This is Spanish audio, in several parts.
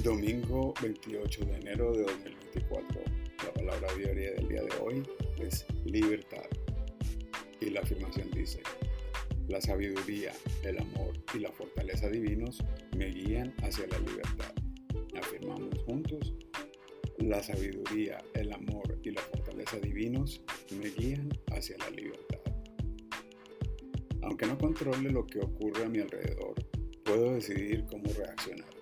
Domingo 28 de enero de 2024. La palabra diaria del día de hoy es libertad. Y la afirmación dice, la sabiduría, el amor y la fortaleza divinos me guían hacia la libertad. Afirmamos juntos, la sabiduría, el amor y la fortaleza divinos me guían hacia la libertad. Aunque no controle lo que ocurre a mi alrededor, puedo decidir cómo reaccionar.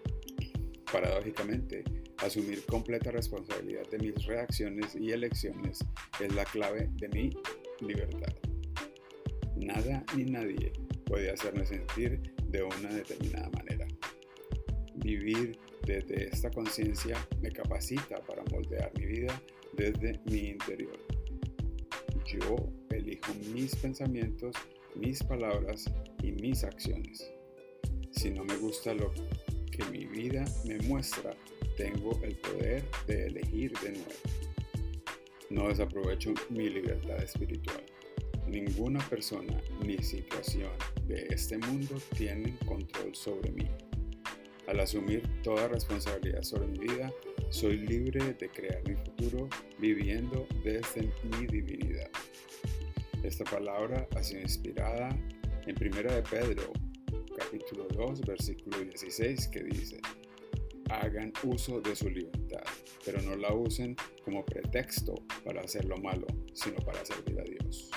Paradójicamente, asumir completa responsabilidad de mis reacciones y elecciones es la clave de mi libertad. Nada ni nadie puede hacerme sentir de una determinada manera. Vivir desde esta conciencia me capacita para moldear mi vida desde mi interior. Yo elijo mis pensamientos mis palabras y mis acciones. Si no me gusta lo que mi vida me muestra, tengo el poder de elegir de nuevo. No desaprovecho mi libertad espiritual. Ninguna persona ni situación de este mundo tienen control sobre mí. Al asumir toda responsabilidad sobre mi vida, soy libre de crear mi futuro viviendo desde mi divinidad. Esta palabra ha sido inspirada en 1 de Pedro, capítulo 2, versículo 16, que dice, hagan uso de su libertad, pero no la usen como pretexto para hacer lo malo, sino para servir a Dios.